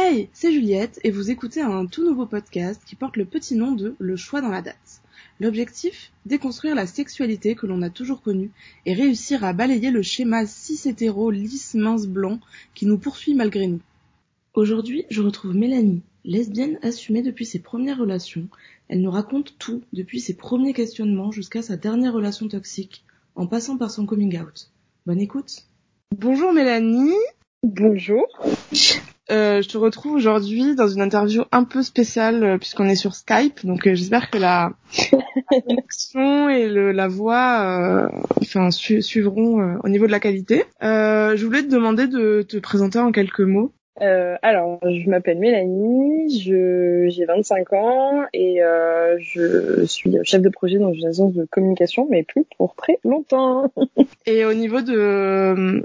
Hey, c'est Juliette et vous écoutez un tout nouveau podcast qui porte le petit nom de Le choix dans la date. L'objectif? Déconstruire la sexualité que l'on a toujours connue et réussir à balayer le schéma cis hétéro lisse mince blanc qui nous poursuit malgré nous. Aujourd'hui, je retrouve Mélanie, lesbienne assumée depuis ses premières relations. Elle nous raconte tout, depuis ses premiers questionnements jusqu'à sa dernière relation toxique, en passant par son coming out. Bonne écoute. Bonjour Mélanie. Bonjour. Euh, je te retrouve aujourd'hui dans une interview un peu spéciale euh, puisqu'on est sur Skype, donc euh, j'espère que la connexion et le, la voix, enfin suivront au niveau de la qualité. je voulais te demander de te présenter en quelques mots. Euh, alors, je m'appelle Mélanie, je j'ai 25 ans et euh, je suis chef de projet dans une agence de communication, mais plus pour très longtemps. et au niveau de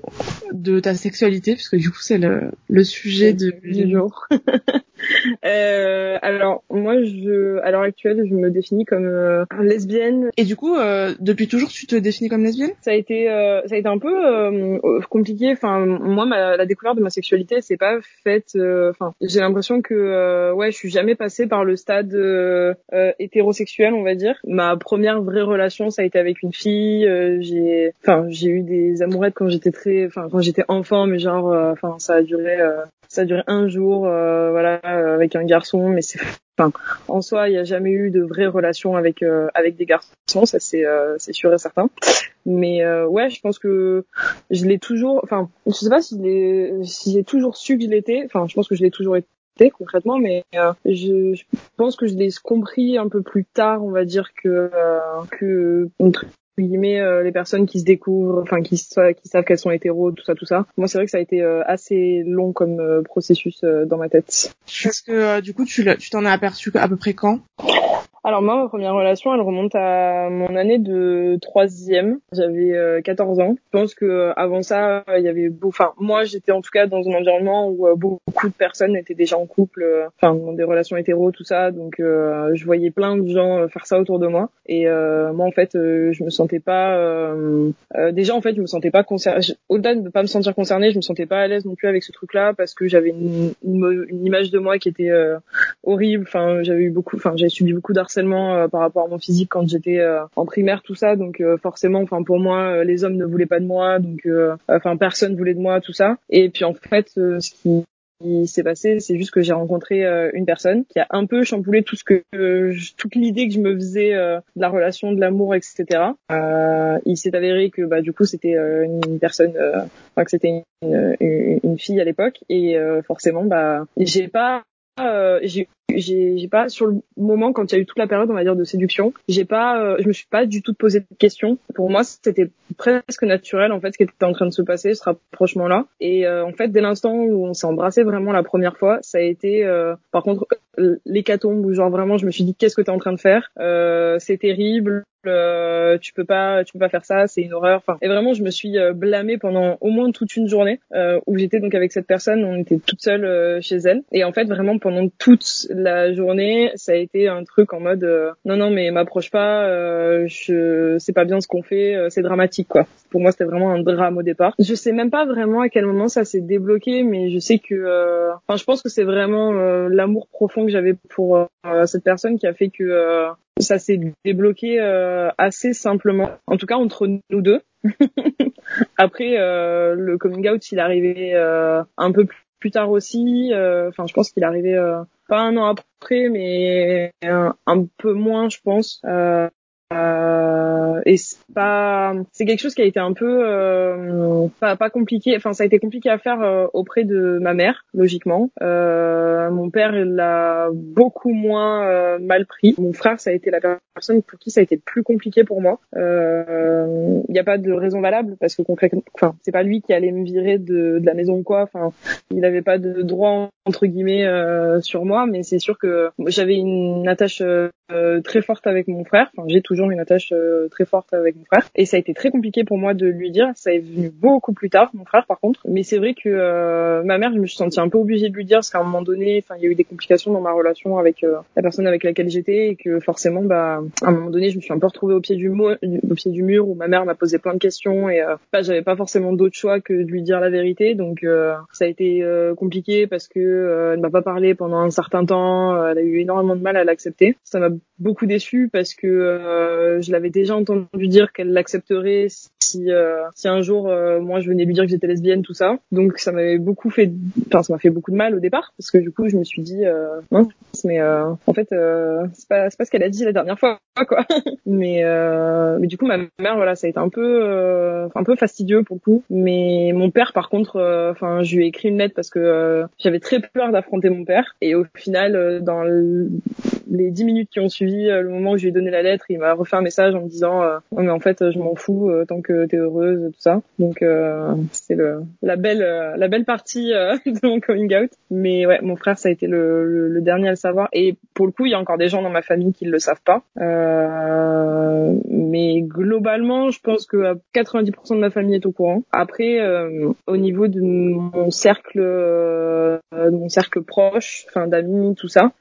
de ta sexualité, puisque du coup c'est le le sujet de, du jour. euh, alors moi, je à l'heure actuelle, je me définis comme euh, lesbienne. Et du coup, euh, depuis toujours, tu te définis comme lesbienne? Ça a été euh, ça a été un peu compliqué. Enfin, moi, ma, la découverte de ma sexualité, c'est pas fait euh, enfin j'ai l'impression que euh, ouais je suis jamais passée par le stade euh, hétérosexuel on va dire. Ma première vraie relation ça a été avec une fille j'ai enfin j'ai eu des amourettes quand j'étais très enfin quand j'étais enfant mais genre enfin ça a duré ça a duré un jour voilà avec un garçon mais c'est Enfin, en soi, il n'y a jamais eu de vraie relation avec euh, avec des garçons, ça c'est euh, c'est sûr et certain. Mais euh, ouais, je pense que je l'ai toujours. Enfin, je sais pas si j'ai toujours su que je l'étais. Enfin, je pense que je l'ai toujours été concrètement, mais je, je, pense que je l'ai compris un peu plus tard, on va dire que que euh, les personnes qui se découvrent, enfin qui, qui savent qu'elles sont hétéros, tout ça, tout ça. Moi, c'est vrai que ça a été euh, assez long comme euh, processus dans ma tête. Parce que du coup, tu t'en as aperçu à peu près quand? Alors moi, ma première relation, elle remonte à mon année de troisième. J'avais 14 ans. Je pense que avant ça, il y avait beau. Enfin, moi, j'étais en tout cas dans un environnement où beaucoup de personnes étaient déjà en couple, enfin dans des relations hétéros, tout ça. Donc, je voyais plein de gens faire ça autour de moi. Et moi, en fait, je me sentais pas euh, euh, déjà en fait je me sentais pas concernée au-delà de ne pas me sentir concernée je me sentais pas à l'aise non plus avec ce truc là parce que j'avais une, une, image de moi qui était euh, horrible enfin j'avais eu beaucoup enfin j'avais subi beaucoup d'harcèlement par rapport à mon physique quand j'étais en primaire tout ça. Donc forcément enfin pour moi les hommes ne voulaient pas de moi. Donc enfin personne voulait de moi tout ça. Et puis en fait ce qui qui s'est passé, c'est juste que j'ai rencontré euh, une personne qui a un peu chamboulé tout ce que euh, toute l'idée que je me faisais euh, de la relation, de l'amour, etc. il s'est avéré que bah du coup c'était une personne, enfin que c'était une, une, une, fille à l'époque. Et forcément bah j'ai pas j'ai j'ai pas sur le moment quand il y a eu toute la période on va dire de séduction j'ai pas euh, je me suis pas du tout posé de questions. Pour moi c'était presque naturel en fait ce qui était en train de se passer ce rapprochement là et euh, en fait dès l'instant où on s'est embrassé vraiment la première fois ça a été euh, par contre l'hécatombe où genre vraiment je me suis dit qu'est-ce que t'es en train de faire? C'est terrible euh, tu peux pas tu peux pas faire ça c'est une horreur. Enfin et vraiment je me suis euh, blâmée pendant au moins toute une journée euh, où j'étais donc avec cette personne on était toute seule euh, chez elle. Et en fait vraiment pendant toute la journée ça a été un truc en mode non non mais m'approche pas je c'est pas bien ce qu'on fait c'est dramatique quoi. Pour moi c'était vraiment un drame au départ. Je sais même pas vraiment à quel moment ça s'est débloqué mais je sais que enfin je pense que c'est vraiment l'amour profond que j'avais pour cette personne qui a fait que ça s'est débloqué euh, assez simplement, en tout cas entre nous deux. Après, euh, le coming out, il arrivé euh, un peu plus tard aussi. Enfin, je pense qu'il est arrivé pas un an après, mais un, un peu moins, je pense. Euh, et c'est pas, c'est quelque chose qui a été un peu euh, pas, pas compliqué. Enfin, ça a été compliqué à faire euh, auprès de ma mère, logiquement. Euh, mon père l'a beaucoup moins euh, mal pris. Mon frère, ça a été la personne pour qui ça a été plus compliqué pour moi. Il n'y a pas de raison valable parce que concrètement, enfin, c'est pas lui qui allait me virer de, de la maison ou quoi. Enfin, il n'avait pas de droit entre guillemets sur moi, mais c'est sûr que j'avais une attache très forte avec mon frère. Enfin, j'ai toujours une attache euh, très forte avec mon frère. Et ça a été très compliqué pour moi de lui dire. Ça est venu beaucoup plus tard, mon frère par contre. Mais c'est vrai que euh, ma mère, je me suis sentie un peu obligée de lui dire parce qu'à un moment donné, enfin, il y a eu des complications dans ma relation avec euh, la personne avec laquelle j'étais et que forcément, bah, à un moment donné, je me suis un peu retrouvée au pied du, mur, au pied du mur où ma mère m'a posé plein de questions et bah, j'avais pas forcément d'autre choix que de lui dire la vérité. Donc ça a été compliqué parce que elle m'a pas parlé pendant un certain temps. Elle a eu énormément de mal à l'accepter. Ça m'a beaucoup déçu parce que je l'avais déjà entendu dire qu'elle l'accepterait si un jour moi je venais lui dire que j'étais lesbienne, tout ça. Donc ça m'avait beaucoup fait, enfin ça m'a fait beaucoup de mal au départ parce que du coup je me suis dit non mais en fait c'est pas c'est pas ce qu'elle a dit la dernière fois quoi. mais mais du coup ma mère voilà ça a été un peu un peu fastidieux pour le coup. Mais mon père par contre, enfin je lui ai écrit une lettre parce que j'avais très peur d'affronter mon père et au final dans les dix minutes qui ont suivi le moment où je lui ai donné la lettre, il m'a refait un message en me disant euh, mais en fait je m'en fous tant que t'es heureuse tout ça. Donc c'est le la belle la belle partie de mon coming out. Mais ouais mon frère ça a été le, le, dernier à le savoir et pour le coup il y a encore des gens dans ma famille qui le savent pas. Euh, mais globalement, je pense que 90% de ma famille est au courant. Après, euh, au niveau de mon cercle, euh, de mon cercle proche, enfin d'amis, tout ça,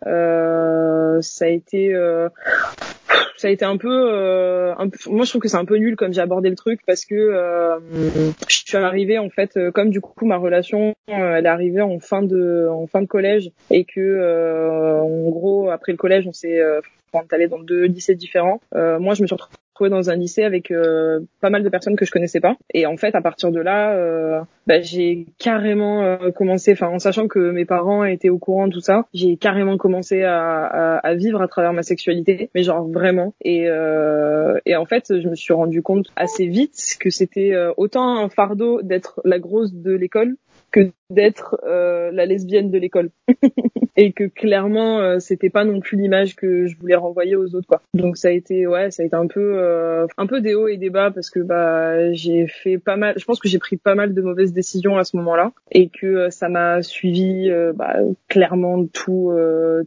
ça a été ça a été un peu, un peu, moi je trouve que c'est un peu nul comme j'ai abordé le truc parce que je suis arrivée en fait comme du coup ma relation elle est arrivée en fin de en fin de collège et que en gros après le collège on s'est on est allé dans deux lycées différents. Euh, moi, je me suis retrouvée dans un lycée avec euh, pas mal de personnes que je connaissais pas. Et en fait, à partir de là, euh, bah, j'ai carrément euh, commencé, enfin, en sachant que mes parents étaient au courant de tout ça, j'ai carrément commencé à, à, à, vivre à travers ma sexualité, mais genre vraiment. Et, et en fait, je me suis rendu compte assez vite que c'était autant un fardeau d'être la grosse de l'école que d'être euh, la lesbienne de l'école et que clairement euh, c'était pas non plus l'image que je voulais renvoyer aux autres quoi donc ça a été ouais ça a été un peu euh, un peu des hauts et des bas parce que bah j'ai fait pas mal je pense que j'ai pris pas mal de mauvaises décisions à ce moment-là et que ça m'a suivi bah, clairement tout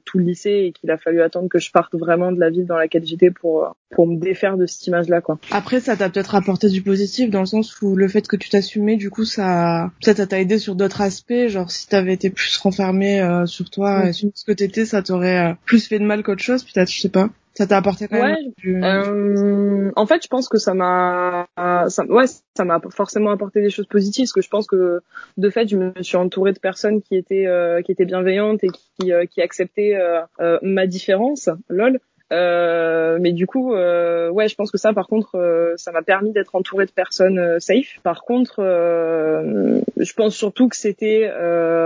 tout le lycée et qu'il a fallu attendre que je parte vraiment de la ville dans laquelle j'étais pour pour me défaire de cette image là quoi après ça t'a peut-être apporté du positif dans le sens où le fait que tu t'assumais du coup ça peut-être t'a aidé sur d'autres aspects, genre si t'avais été plus renfermé euh, sur toi et sur ce que t'étais, ça t'aurait euh, plus fait de mal qu'autre chose, peut-être, je sais pas. Ça t'a apporté quand même euh, En fait, je pense que ça m'a, ça, ouais, ça m'a forcément apporté des choses positives, parce que je pense que de fait, je me suis entourée de personnes qui étaient, qui étaient bienveillantes et qui, qui acceptaient ma différence, lol. Euh, mais du coup, euh, ouais, je pense que ça, par contre, euh, ça m'a permis d'être entourée de personnes safe. Par contre, je pense surtout que c'était,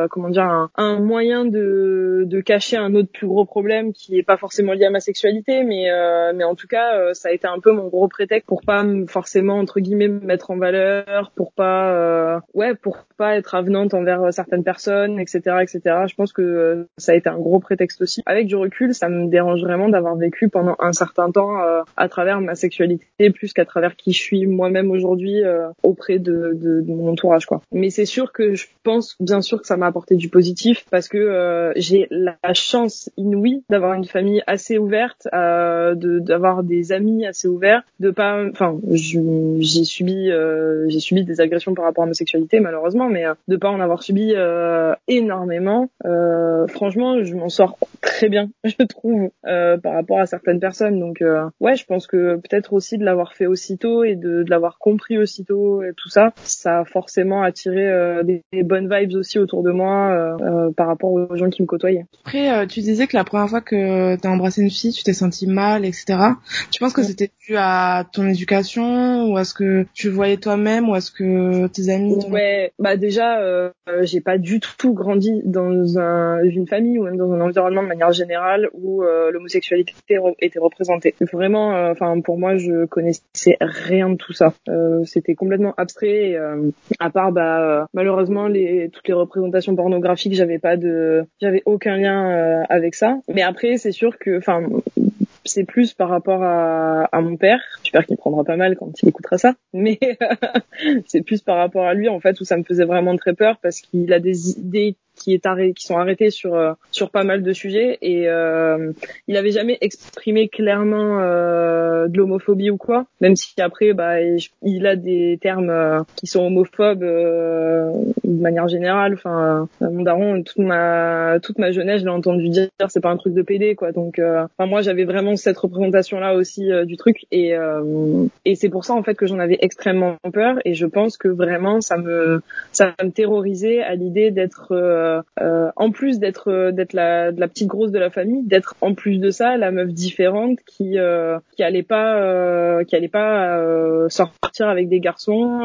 comment dire, un, un, moyen de, de cacher un autre plus gros problème qui est pas forcément lié à ma sexualité, mais mais en tout cas, ça a été un peu mon gros prétexte pour pas forcément entre guillemets me mettre en valeur, pour pas, ouais, pour pas être avenante envers certaines personnes, etc., etc. Je pense que ça a été un gros prétexte aussi. Avec du recul, ça me dérange vraiment d'avoir vécu pendant un certain temps euh, à travers ma sexualité plus qu'à travers qui je suis moi-même aujourd'hui euh, auprès de, de, de, mon entourage quoi. Mais c'est sûr que je pense bien sûr que ça m'a apporté du positif parce que euh, j'ai la chance inouïe d'avoir une famille assez ouverte, de d'avoir des amis assez ouverts, de pas enfin j'ai subi j'ai subi des agressions par rapport à ma sexualité malheureusement mais de pas en avoir subi énormément franchement je m'en sors très bien je trouve par rapport à certaines personnes. Donc euh, ouais, je pense que peut-être aussi de l'avoir fait aussitôt et de, de l'avoir compris aussitôt et tout ça, ça a forcément attiré euh, des, bonnes vibes aussi autour de moi euh, par rapport aux gens qui me côtoyaient. Après, tu disais que la première fois que t'as embrassé une fille, tu t'es senti mal, etc. Tu penses que c'était dû à ton éducation ou à ce que tu voyais toi-même ou à ce que tes amis Ouais, bah déjà, j'ai pas du tout grandi dans un, une famille ou même dans un environnement de manière générale où l'homosexualité était représenté. Vraiment, euh, enfin pour moi, je connaissais rien de tout ça. Euh, c'était complètement abstrait. Euh, à part, bah malheureusement, les toutes les représentations pornographiques, j'avais pas de, j'avais aucun lien avec ça. Mais après, c'est sûr que, enfin c'est plus par rapport à, à mon père. J'espère qu'il prendra pas mal quand il écoutera ça. Mais c'est plus par rapport à lui en fait où ça me faisait vraiment très peur parce qu'il a des idées qui est arrêté, qui sont arrêtés sur euh, sur pas mal de sujets et euh, il avait jamais exprimé clairement euh, de l'homophobie ou quoi, même si après bah il a des termes euh, qui sont homophobes euh, de manière générale. Enfin mon daron toute ma toute ma jeunesse je l'ai entendu dire c'est pas un truc de PD quoi. Donc enfin moi j'avais vraiment cette représentation là aussi du truc et et c'est pour ça en fait que j'en avais extrêmement peur et je pense que vraiment ça me ça me terrorisait à l'idée d'être en plus d'être d'être la, de la petite grosse de la famille, d'être en plus de ça la meuf différente qui qui allait pas qui allait pas sortir avec des garçons,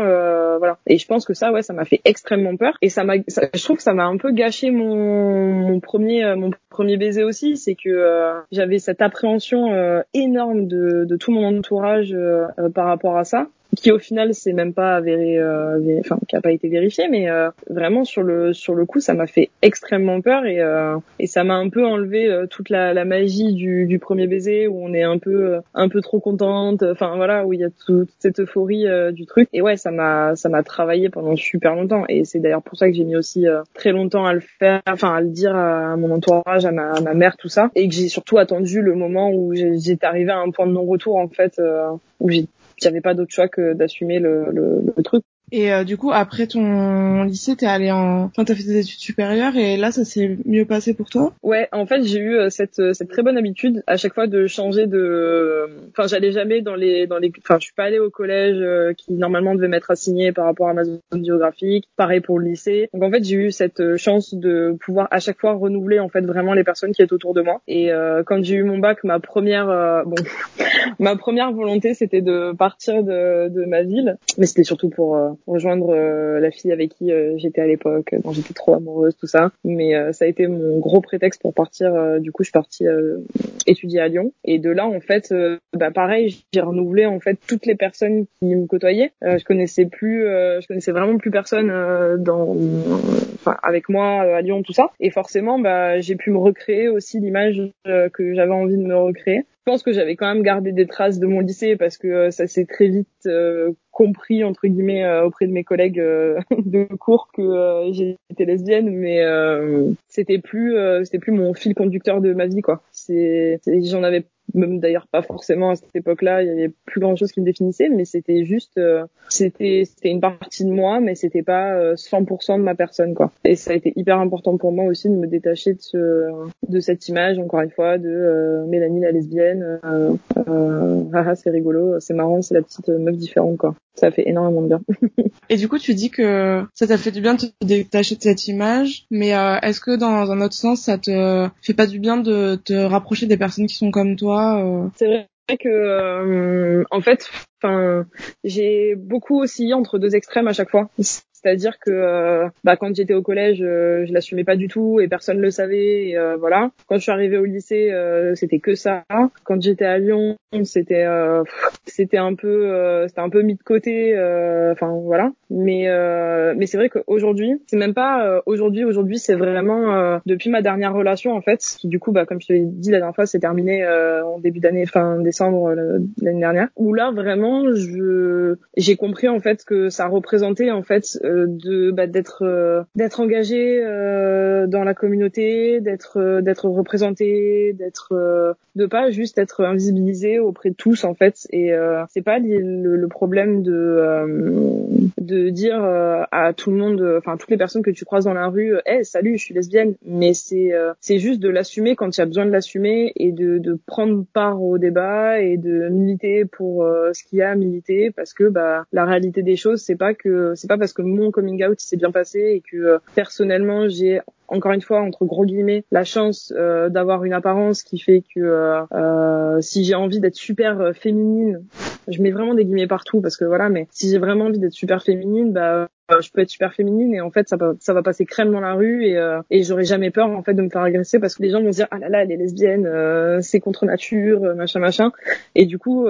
voilà. Et je pense que ça, ouais, ça m'a fait extrêmement peur. Et ça m'a, je trouve que ça m'a un peu gâché mon mon premier mon premier baiser aussi, c'est que euh, j'avais cette appréhension euh, énorme de, de, tout mon entourage euh, par rapport à ça qui au final c'est même pas avéré, euh, enfin qui a pas été vérifié, mais euh, vraiment sur le sur le coup ça m'a fait extrêmement peur et euh, et ça m'a un peu enlevé euh, toute la, la magie du, du premier baiser où on est un peu un peu trop contente, enfin voilà où il y a toute cette euphorie du truc. Et ouais ça m'a ça m'a travaillé pendant super longtemps et c'est d'ailleurs pour ça que j'ai mis aussi très longtemps à le faire, enfin à le dire à mon entourage, à ma, à ma mère tout ça. Et que j'ai surtout attendu le moment où j'étais arrivée à un point de non retour en fait où j'ai j'avais pas d'autre choix que d'assumer le, le, le, truc. Et euh, du coup, après ton lycée, t'es allé en, enfin, t'as fait des études supérieures et là, ça s'est mieux passé pour toi? Ouais, en fait, j'ai eu euh, cette euh, cette très bonne habitude à chaque fois de changer de, enfin, j'allais jamais dans les dans les, enfin, je suis pas allée au collège qui normalement devait m'être assigné par rapport à ma zone géographique. Pareil pour le lycée. Donc en fait, j'ai eu cette chance de pouvoir à chaque fois renouveler en fait vraiment les personnes qui étaient autour de moi. Et quand j'ai eu mon bac, ma première, bon, ma première volonté, c'était de partir de de ma ville, mais c'était surtout pour rejoindre euh, la fille avec qui euh, j'étais à l'époque, dont j'étais trop amoureuse, tout ça. Mais euh, ça a été mon gros prétexte pour partir. du coup, je suis partie étudier à Lyon. Et de là, en fait, bah pareil, j'ai renouvelé en fait toutes les personnes qui me côtoyaient. je connaissais plus, je connaissais vraiment plus personne dans, enfin, avec moi à Lyon, tout ça. Et forcément, bah, j'ai pu me recréer aussi l'image que j'avais envie de me recréer. Je pense que j'avais quand même gardé des traces de mon lycée parce que ça s'est très vite compris entre guillemets euh, auprès de mes collègues euh, de cours que euh, j'étais lesbienne mais c'était plus c'était plus mon fil conducteur de ma vie quoi. C'est j'en avais même d'ailleurs pas forcément à cette époque-là, il y avait plus grand chose qui me définissait, mais c'était juste, euh, c'était c'était une partie de moi, mais c'était pas 100% euh, de ma personne quoi. Et ça a été hyper important pour moi aussi de me détacher de ce, de cette image, encore une fois, de euh, Mélanie la lesbienne. Ah, c'est rigolo, c'est marrant, c'est la petite meuf différente quoi. Ça fait énormément de bien. Et du coup, tu dis que ça t'a fait du bien de te détacher de cette image, mais est-ce que dans un autre sens, ça te fait pas du bien de te rapprocher des personnes qui sont comme toi euh, C'est vrai que euh, en fait j'ai beaucoup oscillé entre deux extrêmes à chaque fois c'est-à-dire que euh, bah, quand j'étais au collège, euh, je l'assumais pas du tout et personne le savait. Et, euh, voilà. Quand je suis arrivée au lycée, c'était que ça. Quand j'étais à Lyon, c'était c'était un peu c'était un peu mis de côté. Enfin voilà. Mais mais c'est vrai qu'aujourd'hui, c'est même pas aujourd'hui. Aujourd'hui, c'est vraiment depuis ma dernière relation en fait, du coup, bah, comme je te l'ai dit la dernière fois, c'est terminé en début d'année, fin décembre l'année dernière. Où là vraiment, je j'ai compris en fait que ça représentait en fait de bah, d'être euh, d'être engagé euh, dans la communauté, d'être euh, d'être représenté, d'être de pas juste être invisibilisé auprès de tous en fait. Et c'est pas le, problème de de dire à tout le monde, enfin toutes les personnes que tu croises dans la rue, hey salut, je suis lesbienne. Mais c'est c'est juste de l'assumer quand il y a besoin de l'assumer et de de prendre part au débat et de militer pour ce qu'il y a à militer parce que bah la réalité des choses c'est pas que c'est pas parce que coming out s'est bien passé et que euh, personnellement j'ai encore une fois entre gros guillemets la chance euh, d'avoir une apparence qui fait que euh, si j'ai envie d'être super féminine je mets vraiment des guillemets partout parce que voilà mais si j'ai vraiment envie d'être super féminine bah euh, je peux être super féminine et en fait ça va ça va passer crème dans la rue et euh, et j'aurai jamais peur en fait de me faire agresser parce que les gens vont dire ah là là elle est lesbienne euh, c'est contre nature machin machin et du coup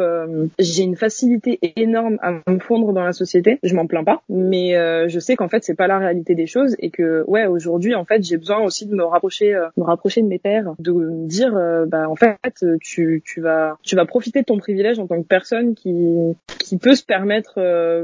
j'ai une facilité énorme à me fondre dans la société. Je m'en plains pas mais je sais qu'en fait c'est pas la réalité des choses et que ouais aujourd'hui en fait besoin aussi de me rapprocher me rapprocher de mes pères de me dire bah en fait tu tu vas tu vas profiter de ton privilège en tant que personne qui qui peut se permettre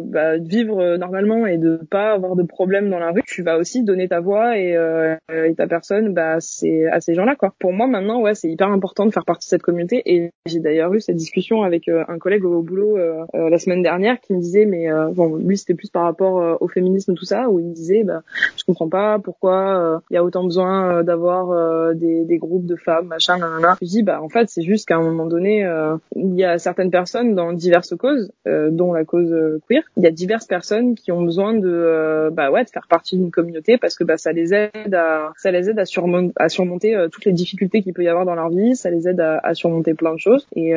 bah, de vivre normalement et de pas avoir de problème dans la rue, tu vas aussi donner ta voix et, euh, et ta personne bah c'est à ces gens-là quoi. Pour moi maintenant ouais c'est hyper important de faire partie de cette communauté et j'ai d'ailleurs eu cette discussion avec euh, un collègue au boulot euh, la semaine dernière qui me disait mais bon lui c'était plus par rapport au féminisme tout ça où il me disait bah je comprends pas pourquoi il y a autant besoin d'avoir des, des groupes de femmes machin nanana. Je dis bah en fait c'est juste qu'à un moment donné il y a certaines personnes dans diverses causes dont la cause queer. Il y a diverses personnes qui ont besoin de bah ouais de faire partie d'une communauté parce que bah ça les aide à ça les aide à surmonter toutes les difficultés qu'il peut y avoir dans leur vie. Ça les aide à, à surmonter plein de choses. Et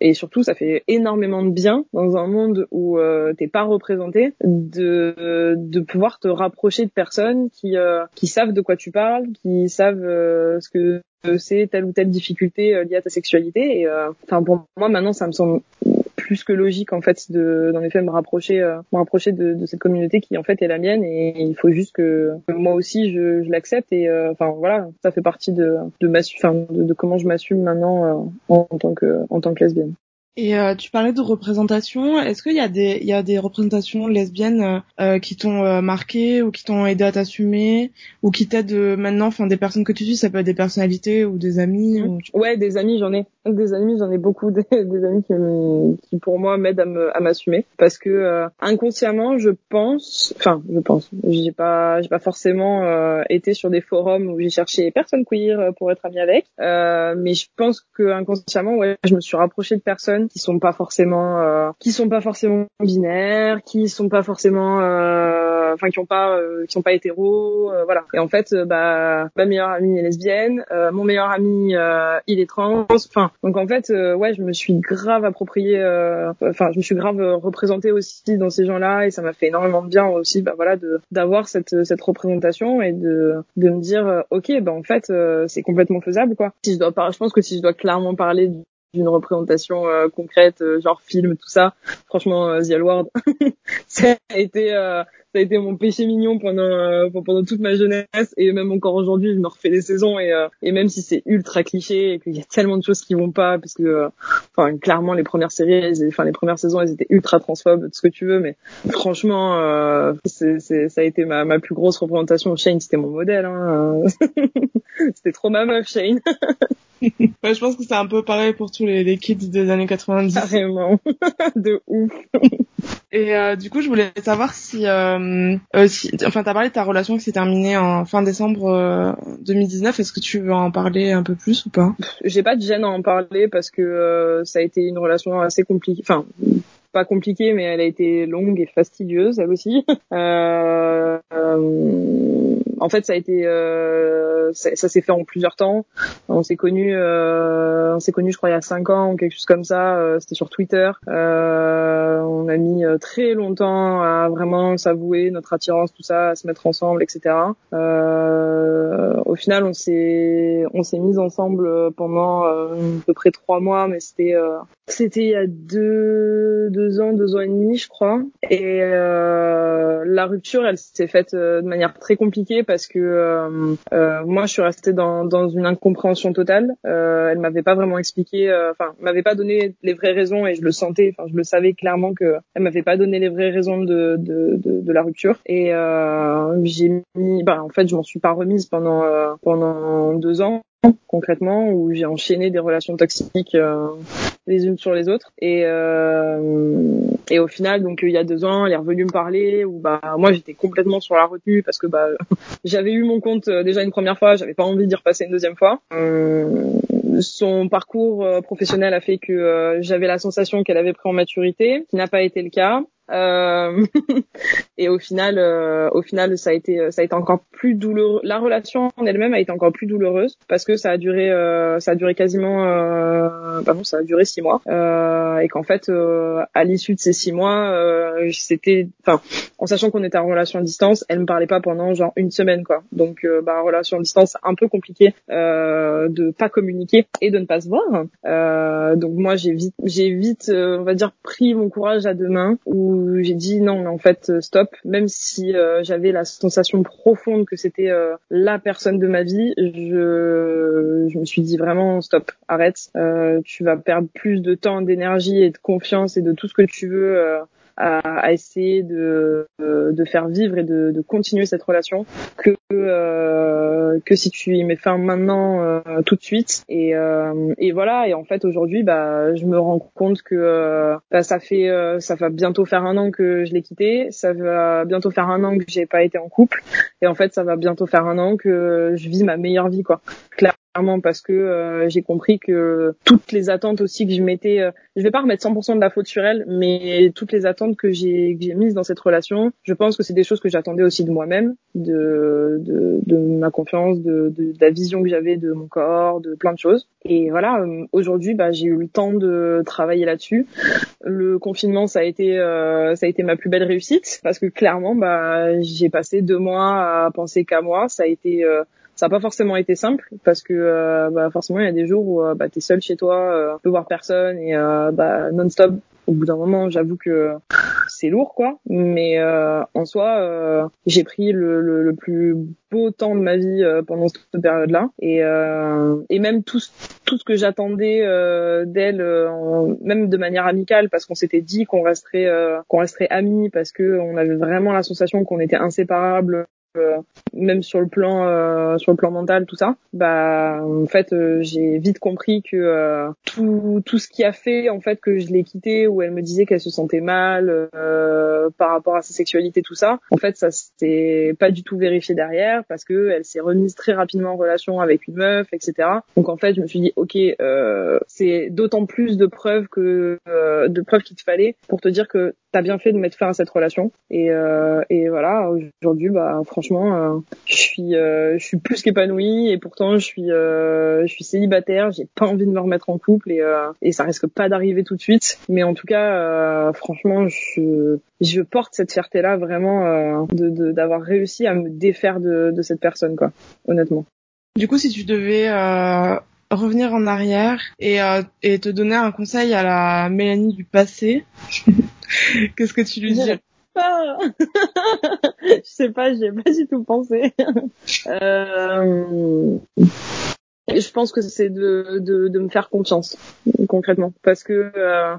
et surtout ça fait énormément de bien dans un monde où t'es pas représenté de de pouvoir te rapprocher de personnes qui qui savent de quoi tu parles qui savent ce que c'est telle ou telle difficulté euh, liée à ta sexualité. Et euh, enfin pour moi maintenant ça me semble plus que logique en fait de dans les faits me rapprocher euh, me rapprocher de, de, cette communauté qui en fait est la mienne et il faut juste que, moi aussi je, je l'accepte et enfin voilà ça fait partie de de de, de, comment je m'assume maintenant en, en, tant que en tant que lesbienne. Et euh, tu parlais de représentation. Est-ce qu'il y a des il y a des représentations lesbiennes euh, euh qui t'ont euh, marqué ou qui t'ont aidé à t'assumer ou qui t'aident maintenant Enfin, des personnes que tu suis, ça peut être des personnalités ou des amis. Ouais, des amis, j'en ai. Des amis, j'en ai beaucoup. Des, des amis qui, qui pour moi m'aident à me à m'assumer parce que inconsciemment, je pense. Enfin, je pense. J'ai pas j'ai pas forcément été sur des forums où j'ai cherché personnes queer pour être amie avec. mais je pense que inconsciemment, ouais, je me suis rapprochée de personnes qui sont pas forcément euh, qui sont pas forcément binaires, qui sont pas forcément euh, enfin qui ont pas euh, qui sont pas hétéros, voilà. Et en fait bah ma meilleure amie est lesbienne, mon meilleur ami il est trans, enfin donc en fait ouais, je me suis grave approprié enfin je me suis grave représentée aussi dans ces gens-là et ça m'a fait énormément de bien aussi bah voilà de d'avoir cette cette représentation et de de me dire OK bah en fait c'est complètement faisable quoi. Si je dois je pense que si je dois clairement parler d'une représentation euh, concrète, euh, genre film, tout ça. Franchement, euh, The L ça a été ça a été mon péché mignon pendant pendant toute ma jeunesse et même encore aujourd'hui, je me refais les saisons et et même si c'est ultra cliché et qu'il y a tellement de choses qui vont pas parce que enfin clairement les premières séries, enfin les premières saisons, elles étaient ultra transphobes, tout ce que tu veux, mais franchement, c'est ça a été ma ma plus grosse représentation. Shane, c'était mon modèle. Hein. c'était trop ma meuf, Shane. ouais, je pense que c'est un peu pareil pour tous les, les kids des années 90. Carrément. de ouf. Et euh, du coup, je voulais savoir si, euh, euh si enfin, t'as parlé de ta relation qui s'est terminée en fin décembre 2019. Euh, Est-ce que tu veux en parler un peu plus ou pas? J'ai pas de gêne à en parler parce que euh, ça a été une relation assez compliquée. Enfin, pas compliquée, mais elle a été longue et fastidieuse, elle aussi. euh, en fait, ça a été, euh, ça, s'est fait en plusieurs temps. On s'est connus, euh, on s'est connus, je crois, il y a cinq ans ou quelque chose comme ça. Euh, c'était sur Twitter. Euh, on a mis euh, très longtemps à vraiment s'avouer notre attirance, tout ça, à se mettre ensemble, etc. au final, on s'est, on s'est mis ensemble pendant à peu près trois mois, mais c'était, c'était il y a deux, deux ans, deux ans et demi, je crois. Et la rupture, elle s'est faite de manière très compliquée parce que euh, euh, moi je suis restée dans, dans une incompréhension totale. Euh, elle m'avait pas vraiment expliqué, euh, enfin m'avait pas donné les vraies raisons et je le sentais, enfin je le savais clairement que elle m'avait pas donné les vraies raisons de de, de, de la rupture et j'ai mis, bah en fait je m'en suis pas remise pendant pendant deux ans concrètement où j'ai enchaîné des relations toxiques euh, les unes sur les autres. Et euh, et au final donc il y a deux ans elle est revenue me parler où bah moi j'étais complètement sur la retenue parce que bah j'avais eu mon compte euh, déjà une première fois j'avais pas envie d'y repasser une deuxième fois. Son parcours professionnel a fait que j'avais la sensation qu'elle avait pris en maturité qui n'a pas été le cas. euh, et au final, euh, au final, ça a été, ça a été encore plus douloureux. La relation en elle-même a été encore plus douloureuse parce que ça a duré, euh, ça a duré quasiment, euh, bah ça a duré six mois. et qu'en fait, à l'issue de ces six mois, c'était, enfin, en sachant qu'on était en relation à distance, elle me parlait pas pendant genre une semaine, quoi. Donc, bah, relation à distance, un peu compliqué de pas communiquer et de ne pas se voir. donc moi, j'ai vite, j'ai vite, on va dire, pris mon courage à deux mains j'ai dit non, en fait, euh, stop. Même si euh, j'avais la sensation profonde que c'était euh, la personne de ma vie, je, je me suis dit vraiment stop, arrête. tu vas perdre plus de temps, d'énergie et de confiance et de tout ce que tu veux à, à essayer de, de faire vivre et de, de continuer cette relation que euh, que si tu y mets fin maintenant euh, tout de suite. Et, euh, et voilà. Et en fait aujourd'hui bah je me rends compte que euh, bah, ça fait euh, ça va bientôt faire un an que je l'ai quitté. Ça va bientôt faire un an que j'ai pas été en couple. Et en fait ça va bientôt faire un an que je vis ma meilleure vie quoi. Clairement clairement parce que euh, j'ai compris que toutes les attentes aussi que je mettais, euh, je vais pas remettre 100% de la faute sur elle, mais toutes les attentes que j'ai j'ai mises dans cette relation, je pense que c'est des choses que j'attendais aussi de moi-même, de, de, de ma confiance, de, de, de la vision que j'avais de mon corps, de plein de choses. Et voilà, euh, aujourd'hui, bah, j'ai eu le temps de travailler là-dessus. Le confinement, ça a été euh, ça a été ma plus belle réussite parce que clairement, bah, j'ai passé deux mois à penser qu'à moi. Ça a été euh, ça n'a pas forcément été simple parce que euh, bah, forcément il y a des jours où euh, bah, tu seul chez toi, euh, peux voir personne et euh, bah, non-stop. Au bout d'un moment, j'avoue que c'est lourd quoi, mais euh, en soi, j'ai pris le, le, le, plus beau temps de ma vie pendant cette période-là et, et même tout, tout ce que j'attendais d'elle, même de manière amicale, parce qu'on s'était dit qu'on resterait qu'on resterait amis, parce que on avait vraiment la sensation qu'on était inséparables même sur le plan euh, sur le plan mental tout ça bah en fait euh, j'ai vite compris que tout tout ce qui a fait en fait que je l'ai quitté où elle me disait qu'elle se sentait mal par rapport à sa sexualité tout ça en fait ça s'était pas du tout vérifié derrière parce que elle s'est remise très rapidement en relation avec une meuf etc donc en fait je me suis dit ok c'est d'autant plus de preuves que de preuves qu'il te fallait pour te dire que t'as bien fait de mettre fin à cette relation et et voilà aujourd'hui bah franchement euh, je suis, euh, je suis plus qu'épanouie et pourtant je suis, euh, je suis célibataire. J'ai pas envie de me remettre en couple et, et ça risque pas d'arriver tout de suite. Mais en tout cas, franchement, je, je porte cette fierté-là vraiment de d'avoir réussi à me défaire de, de cette personne, quoi. Honnêtement. Du coup, si tu devais revenir en arrière et, et te donner un conseil à la Mélanie du passé, qu'est-ce que tu lui dirais pas. je sais pas, j'ai pas du tout pensé. euh... Je pense que c'est de, de, de, me faire confiance, concrètement. Parce que, euh...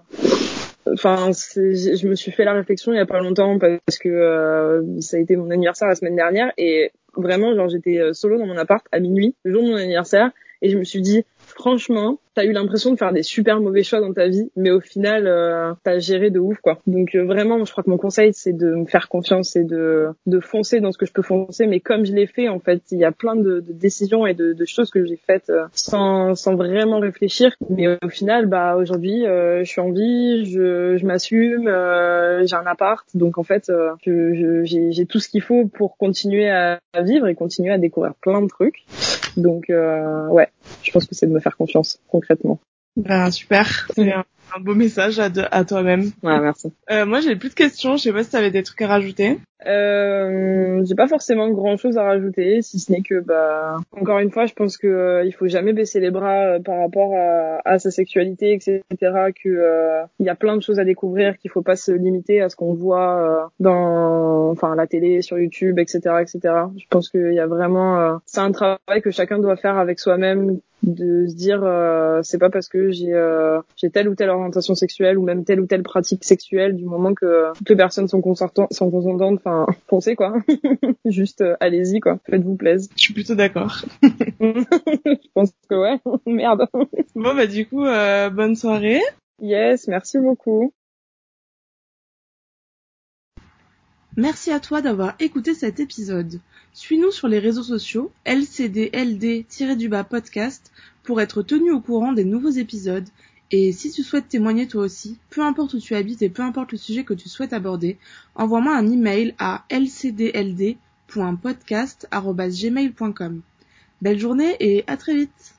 enfin, je me suis fait la réflexion il y a pas longtemps parce que euh, ça a été mon anniversaire la semaine dernière et vraiment, genre, j'étais euh, solo dans mon appart à minuit, le jour de mon anniversaire, et je me suis dit, franchement, t'as eu l'impression de faire des super mauvais choix dans ta vie, mais au final, euh, t'as géré de ouf, quoi. Donc euh, vraiment, je crois que mon conseil, c'est de me faire confiance et de, de foncer dans ce que je peux foncer. Mais comme je l'ai fait, en fait, il y a plein de, de décisions et de, de, choses que j'ai faites euh, sans, sans vraiment réfléchir. Mais au final, bah aujourd'hui, euh, je suis en vie, je, je m'assume, j'ai un appart, donc en fait, j'ai tout ce qu'il faut pour continuer à, à, vivre et continuer à découvrir plein de trucs. Donc ouais, je pense que c'est de me faire confiance concrètement. Ben, super, c'est un, beau message à, à toi-même. Ouais, merci. Euh, moi, j'ai plus de questions. Je sais pas si tu avais des trucs à rajouter. Euh, j'ai pas forcément grand chose à rajouter, si ce n'est que, bah, encore une fois, je pense que euh, il faut jamais baisser les bras euh, par rapport à, sa sexualité, etc. Que euh, il y a plein de choses à découvrir, qu'il faut pas se limiter à ce qu'on voit dans, enfin, la télé, sur YouTube, etc., etc. Je pense qu'il y a vraiment, c'est un travail que chacun doit faire avec soi-même, de se dire euh, c'est pas parce que j'ai euh, j'ai telle ou telle orientation sexuelle ou même telle ou telle pratique sexuelle du moment que toutes les personnes sont consentantes enfin foncez quoi. Juste euh, allez-y quoi. Faites-vous plaisir. Je suis plutôt d'accord. Je pense que ouais. Merde. Bon bah du coup euh, bonne soirée. Yes merci beaucoup. Merci à toi d'avoir écouté cet épisode. Suis-nous sur les réseaux sociaux lcdld-du-bas podcast pour être tenu au courant des nouveaux épisodes et si tu souhaites témoigner toi aussi, peu importe où tu habites et peu importe le sujet que tu souhaites aborder, envoie-moi un email à lcdld.podcast.gmail.com. Belle journée et à très vite